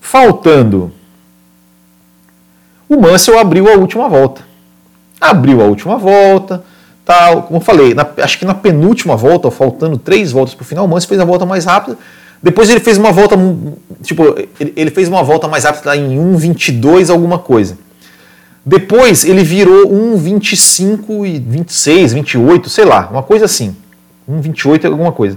Speaker 1: faltando, o Mansell abriu a última volta. Abriu a última volta, tal. Como eu falei, na, acho que na penúltima volta, faltando três voltas para o final, o Mansell fez a volta mais rápida. Depois ele fez uma volta, tipo, ele, ele fez uma volta mais rápida em 1,22 alguma coisa. Depois ele virou 1,25 e 26, 28, sei lá, uma coisa assim. 1,28 alguma coisa.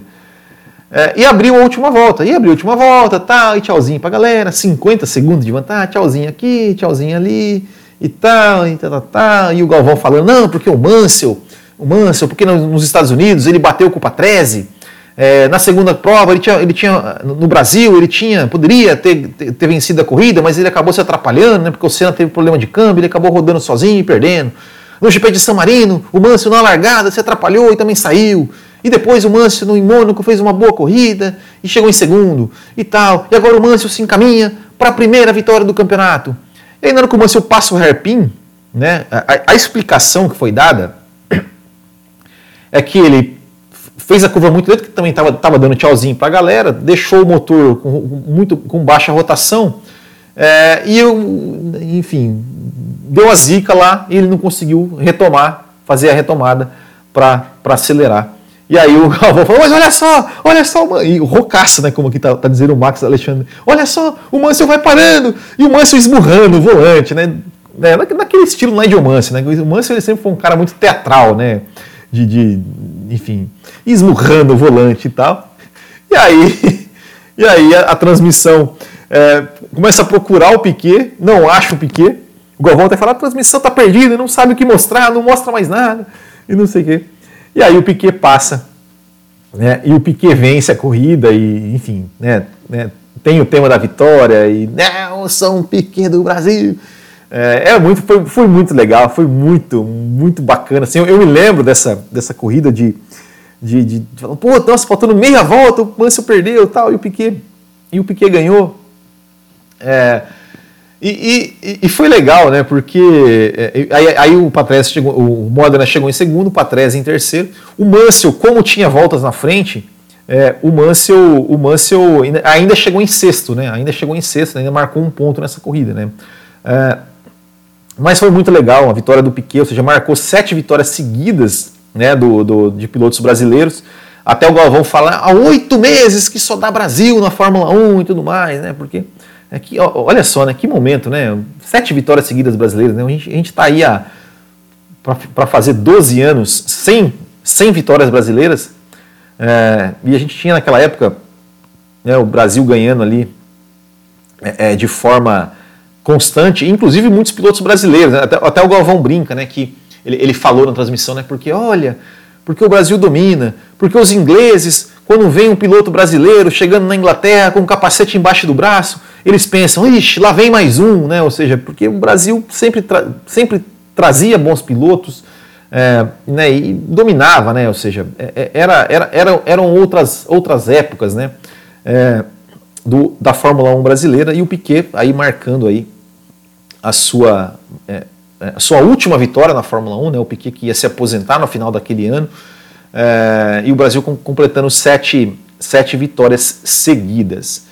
Speaker 1: É, e abriu a última volta. E abriu a última volta, tal, e tchauzinho pra galera. 50 segundos de vantagem, tchauzinho aqui, tchauzinho ali, e tal, e tal, tal, tal. E o Galvão falando, não, porque o Mansell, o Mansell, porque nos Estados Unidos ele bateu com o Patrese, é, na segunda prova, ele tinha, ele tinha, no Brasil, ele tinha, poderia ter, ter, vencido a corrida, mas ele acabou se atrapalhando, né, porque o Senna teve problema de câmbio, ele acabou rodando sozinho e perdendo. No GP de San Marino, o Mansell na largada se atrapalhou e também saiu. E depois o Mansell no Mônaco fez uma boa corrida e chegou em segundo e tal. E agora o Mansell se encaminha para a primeira vitória do campeonato. E aí na hora que o Mansell passa o hairpin, né, a, a explicação que foi dada é que ele fez a curva muito lenta, que também estava dando tchauzinho para a galera, deixou o motor com, muito, com baixa rotação, é, e eu, enfim, deu a zica lá e ele não conseguiu retomar, fazer a retomada para acelerar. E aí o Galvão falou, mas olha só, olha só, e o rocaço, né, como aqui tá, tá dizendo o Max Alexandre, olha só, o Mansell vai parando, e o Mansell esmurrando o volante, né, né naquele estilo Nigel Mansell, né, o Mansell ele sempre foi um cara muito teatral, né, de, de enfim, esmurrando o volante e tal. E aí, e aí a, a transmissão é, começa a procurar o Piquet, não acha o Piquet. O Galvão até fala, a transmissão está perdida, não sabe o que mostrar, não mostra mais nada, e não sei o quê. E aí o Piquet passa, né, e o Piquet vence a corrida, e enfim, né, né, tem o tema da vitória, e não, são Piquet do Brasil. É, é, muito, foi, foi muito legal, foi muito, muito bacana. Assim, eu, eu me lembro dessa, dessa corrida de, de, de, de pô, nossa, faltando meia volta, o Mansell perdeu tal, e o Piquet, e o Piquet ganhou. É, e, e, e, foi legal, né? Porque é, aí, aí, o Patrese chegou, o Modena chegou em segundo, o Patrese em terceiro. O Mansell, como tinha voltas na frente, é, o Mansell, o Mansell ainda chegou em sexto, né? Ainda chegou em sexto, ainda marcou um ponto nessa corrida, né? É, mas foi muito legal a vitória do Piquet, ou seja, marcou sete vitórias seguidas né, do, do, de pilotos brasileiros. Até o Galvão falar há oito meses que só dá Brasil na Fórmula 1 e tudo mais, né? Porque é que, olha só, né? Que momento, né? Sete vitórias seguidas brasileiras, né? A gente está aí para fazer 12 anos sem, sem vitórias brasileiras. É, e a gente tinha naquela época né, o Brasil ganhando ali é, é de forma constante, inclusive muitos pilotos brasileiros, né? até, até, o Galvão brinca, né, que ele, ele falou na transmissão, né, porque olha, porque o Brasil domina, porque os ingleses, quando vem um piloto brasileiro chegando na Inglaterra com um capacete embaixo do braço, eles pensam, ixi, lá vem mais um, né? Ou seja, porque o Brasil sempre, tra sempre trazia bons pilotos é, né, e dominava, né? Ou seja, é, é, era, era, eram, eram outras, outras épocas, né? É, do, da Fórmula 1 brasileira e o Piquet aí marcando aí a sua, é, é, a sua última vitória na Fórmula 1, né? O Piquet que ia se aposentar no final daquele ano e o Brasil completando sete, sete vitórias seguidas.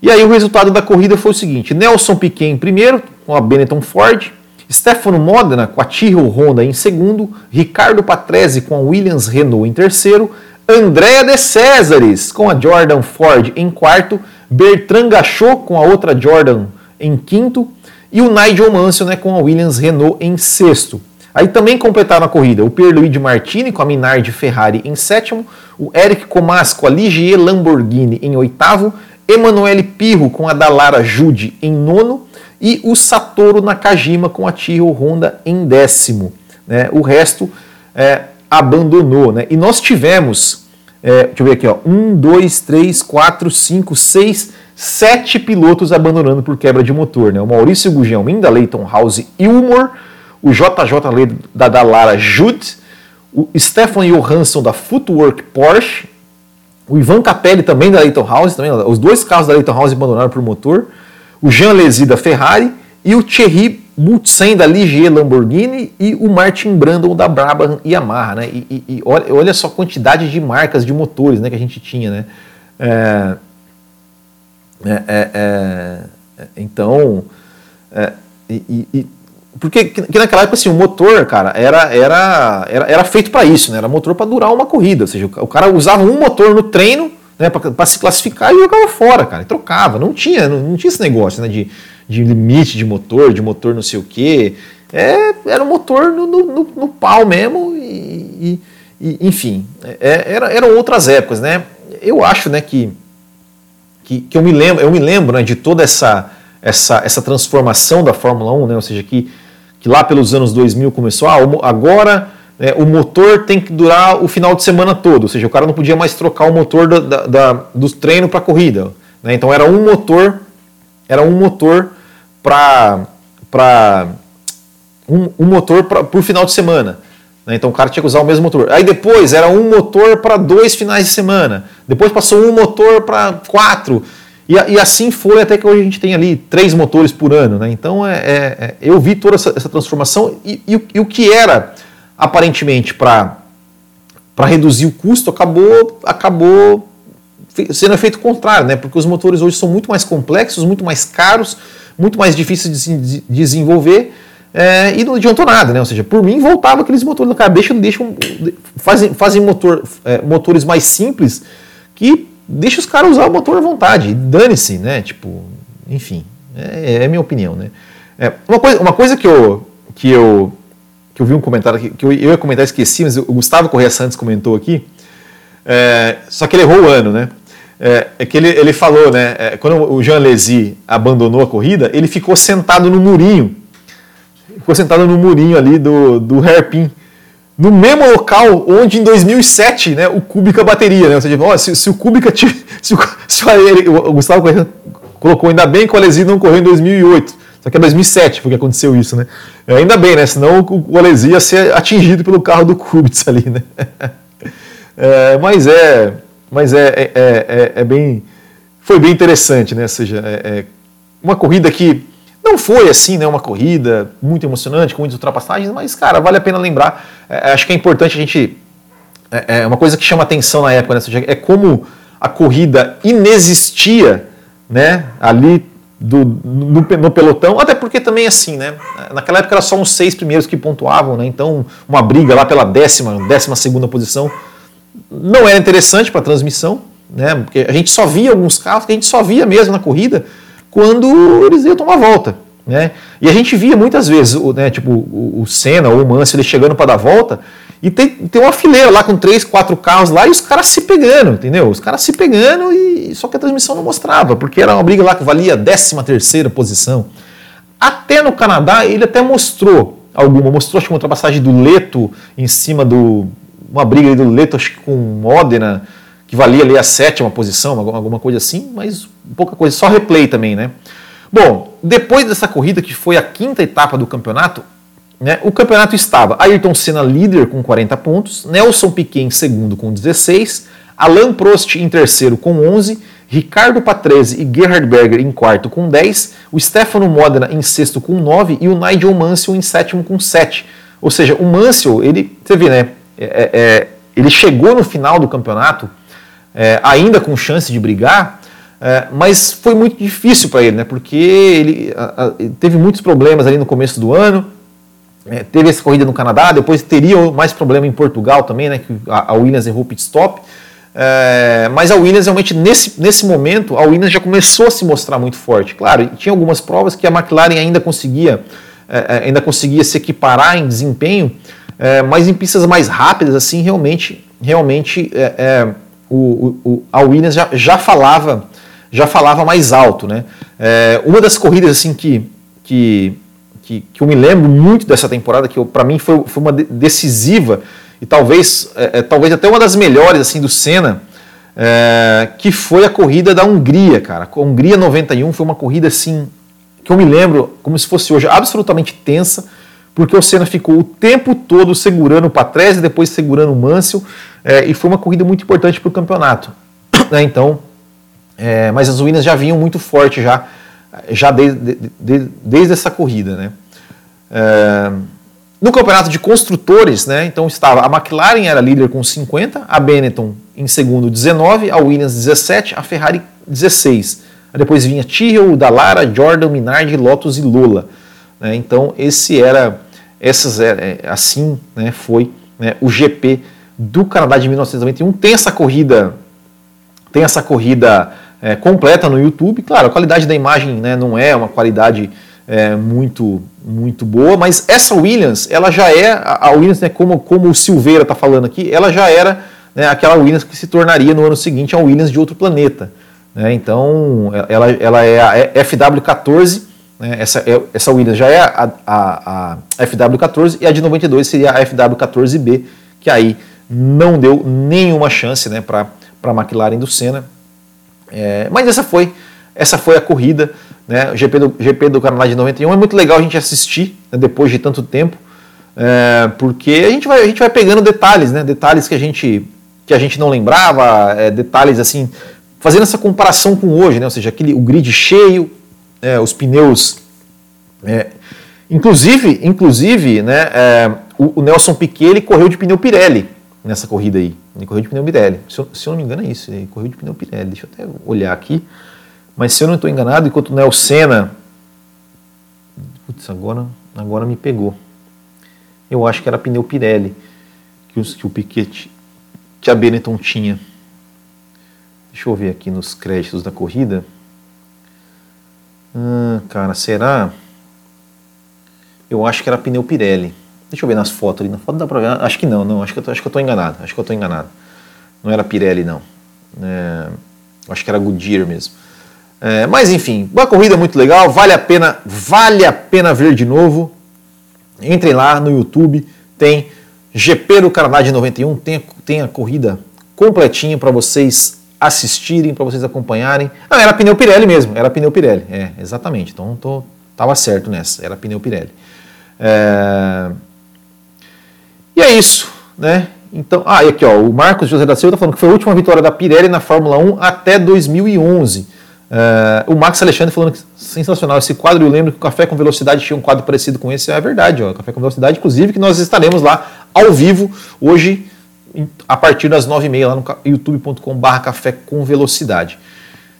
Speaker 1: E aí o resultado da corrida foi o seguinte: Nelson Piquet em primeiro, com a Benetton Ford, Stefano Modena com a Tyrrell Honda em segundo, Ricardo Patrese com a Williams Renault em terceiro, Andrea de Césares com a Jordan Ford em quarto, Bertrand Gachot com a outra Jordan em quinto e o Nigel Mansell né, com a Williams Renault em sexto. Aí também completaram a corrida o Pierluigi Martini com a Minardi Ferrari em sétimo, o Eric Comas com a Ligier Lamborghini em oitavo Emanuele Pirro com a Dallara Jude em nono e o Satoru Nakajima com a Tiro Honda em décimo. Né? O resto é, abandonou. Né? E nós tivemos, é, deixa eu ver aqui, ó, um, dois, três, quatro, cinco, seis, sete pilotos abandonando por quebra de motor. Né? O Maurício Gugelmin da Leighton House Ilmor, o JJ da Dallara Jude, o Stefan Johansson da Footwork Porsche o Ivan Capelli também da Leighton House, também, os dois carros da Leighton House abandonaram por motor. O Jean Lézy da Ferrari e o Thierry Boutsen da Ligier Lamborghini e o Martin Brandon da Brabham Yamaha, né? E, e, e olha, olha, só a quantidade de marcas de motores, né, que a gente tinha, né? É, é, é, é então, é, e, porque que naquela época assim, o motor, cara, era, era, era, era feito para isso, né? Era motor para durar uma corrida. Ou seja, o cara usava um motor no treino né, para se classificar e jogava fora, cara, e trocava. Não tinha, não, não tinha esse negócio né, de, de limite de motor, de motor não sei o quê. É, era um motor no, no, no pau mesmo, e, e enfim, é, era, eram outras épocas, né? Eu acho né, que, que, que eu me lembro, eu me lembro né, de toda essa, essa, essa transformação da Fórmula 1, né? Ou seja, que que lá pelos anos 2000 começou, ah, agora é, o motor tem que durar o final de semana todo, ou seja, o cara não podia mais trocar o motor da, da, da dos treinos para corrida. Né? Então era um motor, era um motor para um, um, motor pra, por final de semana. Né? Então o cara tinha que usar o mesmo motor. Aí depois era um motor para dois finais de semana. Depois passou um motor para quatro. E, e, assim foi até que hoje a gente tem ali três motores por ano. Né? Então é, é, é eu vi toda essa, essa transformação e, e, e, o que era aparentemente para reduzir o custo acabou, acabou sendo efeito contrário, né? porque os motores hoje são muito mais complexos, muito mais caros, muito mais difíceis de, de desenvolver. É, e não adiantou nada, né? Ou seja, por mim voltava aqueles motores no cara, deixam, fazem, fazem motor, é, motores mais simples que deixa os caras usar o motor à vontade, dane-se, né? Tipo, enfim, é, é minha opinião, né? É, uma, coisa, uma coisa que eu, que eu que eu vi um comentário aqui, que eu, eu ia comentar esqueci, mas o Gustavo Correia Santos comentou aqui, é, só que ele errou o ano, né? É, é que ele, ele falou, né? É, quando o Jean Lézy abandonou a corrida, ele ficou sentado no murinho, ficou sentado no murinho ali do, do hairpin no mesmo local onde em 2007 né, o Kubica bateria. Né? Ou seja, se, se, o Kubica se, o, se o, o Gustavo colocou, ainda bem que o Alesi não correu em 2008. Só que é 2007 porque aconteceu isso, né? É, ainda bem, né? Senão o, o Alesi ia ser atingido pelo carro do Kubica ali, né? É, mas é, mas é, é, é, é, bem, foi bem interessante, né? Ou seja, é, é uma corrida que não foi assim, né, uma corrida muito emocionante, com muitas ultrapassagens, mas, cara, vale a pena lembrar. É, é acho que é importante a gente. É, é, uma coisa que chama atenção na época, né, é como a corrida inexistia né, ali do, no, no, pelotão, até porque também assim, né? Naquela época era só uns seis primeiros que pontuavam, né? Então uma briga lá pela décima, décima segunda posição não era interessante para transmissão, né? Porque a gente só via alguns carros que a gente só via mesmo na corrida quando eles iam tomar volta. Né? E a gente via muitas vezes né, tipo, o, Senna ou o Mansell chegando para dar volta e tem, tem uma fileira lá com três, quatro carros lá e os caras se pegando, entendeu? Os caras se pegando e só que a transmissão não mostrava, porque era uma briga lá que valia 13 terceira posição. Até no Canadá ele até mostrou alguma, mostrou acho que uma ultrapassagem do Leto em cima do, uma briga do Leto acho que com Modena, que valia ali a sétima posição, alguma coisa assim, mas pouca coisa, só replay também, né? Bom, depois dessa corrida, que foi a quinta etapa do campeonato, né, o campeonato estava Ayrton Senna líder com 40 pontos, Nelson Piquet em segundo com 16, Alain Prost em terceiro com 11, Ricardo Patrese e Gerhard Berger em quarto com 10, o Stefano Modena em sexto com 9 e o Nigel Mansell em sétimo com 7. Ou seja, o Mansell, ele, você vê, né, é, é, é, ele chegou no final do campeonato é, ainda com chance de brigar, é, mas foi muito difícil para ele, né, porque ele, a, a, teve muitos problemas ali no começo do ano, é, teve essa corrida no Canadá, depois teria mais problema em Portugal também, né, que a, a Williams errou pit stop, é, mas a Williams realmente nesse, nesse momento a Williams já começou a se mostrar muito forte. Claro, tinha algumas provas que a McLaren ainda conseguia é, é, ainda conseguia se equiparar em desempenho, é, mas em pistas mais rápidas assim realmente realmente é, é, o, o, a Williams já, já falava já falava mais alto, né? uma das corridas assim que, que que, que, eu me lembro muito dessa temporada que para mim foi, foi uma decisiva e talvez, é, é, talvez até uma das melhores assim do Senna, é, que foi a corrida da Hungria, cara. A Hungria 91 foi uma corrida assim que eu me lembro como se fosse hoje absolutamente tensa, porque o Senna ficou o tempo todo segurando o Patrese, depois segurando o Mansell, é, e foi uma corrida muito importante para o campeonato. Né? Então, é, mas as Williams já vinham muito forte já, já desde, de, desde essa corrida, né? É, no campeonato de construtores, né, então estava a McLaren era líder com 50, a Benetton em segundo 19, a Williams 17, a Ferrari 16. Depois vinha Tyrrell, Dallara, Jordan, Minardi, Lotus e Lola. Né, então esse era, essas é, é assim né, foi né, o GP do Canadá de 1991. Tem essa corrida, tem essa corrida é, completa no YouTube. Claro, a qualidade da imagem né, não é uma qualidade é, muito muito boa, mas essa Williams, ela já é a Williams, né, como, como o Silveira está falando aqui, ela já era né, aquela Williams que se tornaria no ano seguinte a Williams de outro planeta. Né? Então, ela, ela é a FW14, né, essa, é, essa Williams já é a, a, a FW14 e a de 92 seria a FW14B, que aí não deu nenhuma chance né, para a McLaren do Senna. É, mas essa foi, essa foi a corrida. Né? O GP do, GP do Canadá de 91 é muito legal a gente assistir né, depois de tanto tempo, é, porque a gente, vai, a gente vai pegando detalhes, né? detalhes que a gente, que a gente não lembrava, é, detalhes assim, fazendo essa comparação com hoje, né? ou seja, aquele, o grid cheio, é, os pneus. É, inclusive, inclusive né, é, o, o, Nelson Piquet ele correu de pneu Pirelli nessa corrida aí. Ele correu de pneu Pirelli. Se eu, se eu não me engano, é isso. Ele correu de pneu Pirelli. Deixa eu até olhar aqui. Mas se eu não estou enganado, enquanto o Nelson Senna. Putz, agora, agora me pegou. Eu acho que era pneu Pirelli que, os, que o Piquet, que a Benetton tinha. Deixa eu ver aqui nos créditos da corrida. Ah, cara, será? Eu acho que era pneu Pirelli. Deixa eu ver nas fotos ali. Na foto dá pra ver. Acho que não, não. Acho que eu tô, acho que eu tô enganado. Acho que eu tô enganado. Não era Pirelli, não. É, acho que era Goodyear mesmo. É, mas enfim, uma corrida muito legal, vale a pena, vale a pena ver de novo. Entrem lá no YouTube, tem GP do Canadá de 91, tem, tem a corrida completinha para vocês assistirem, para vocês acompanharem. Ah, era pneu Pirelli mesmo, era pneu Pirelli, é, exatamente. Então tô, tava certo nessa, era pneu Pirelli. É... E é isso, né? Então, ah, e aqui ó, o Marcos José da Silva tá falando que foi a última vitória da Pirelli na Fórmula 1 até 2011. Uh, o Max Alexandre falando que sensacional esse quadro. Eu lembro que o Café com Velocidade tinha um quadro parecido com esse. É verdade, ó. Café com Velocidade, inclusive, que nós estaremos lá ao vivo hoje, a partir das 9h30, lá no youtube.com.br Café com Velocidade.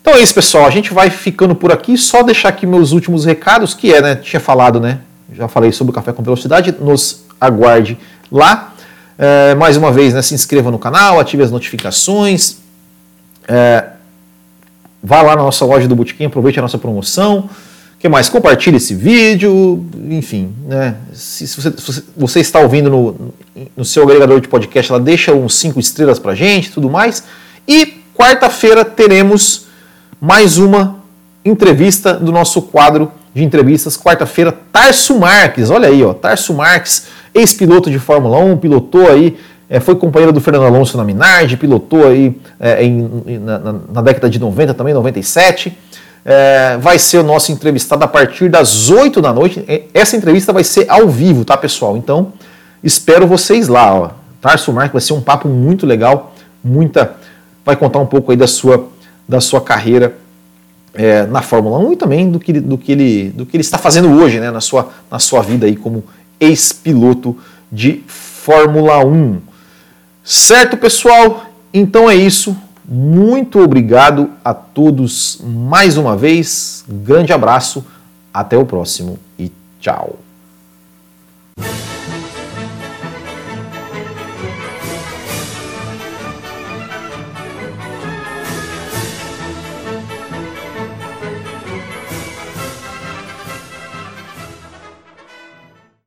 Speaker 1: Então é isso, pessoal. A gente vai ficando por aqui. Só deixar aqui meus últimos recados, que é, né? Tinha falado, né? Já falei sobre o Café com Velocidade. Nos aguarde lá. É, mais uma vez, né? Se inscreva no canal, ative as notificações. É, Vá lá na nossa loja do Botequim, aproveite a nossa promoção. Que mais? Compartilhe esse vídeo, enfim, né? Se, se, você, se você, está ouvindo no, no, seu agregador de podcast, ela deixa uns 5 estrelas pra gente tudo mais. E quarta-feira teremos mais uma entrevista do nosso quadro de entrevistas. Quarta-feira, Tarso Marques, olha aí, ó, Tarso Marques, ex-piloto de Fórmula 1, pilotou aí é, foi companheiro do Fernando Alonso na Minardi, pilotou aí é, em, na, na, década de 90 também, 97. É, vai ser o nosso entrevistado a partir das 8 da noite. Essa entrevista vai ser ao vivo, tá, pessoal? Então, espero vocês lá. Ó. Tarso Marques vai ser um papo muito legal, muita. Vai contar um pouco aí da sua, da sua carreira é, na Fórmula 1 e também do que, do, que ele, do que ele está fazendo hoje, né, na, sua, na sua vida aí como ex-piloto de Fórmula 1. Certo, pessoal? Então é isso. Muito obrigado a todos mais uma vez. Grande abraço, até o próximo e tchau.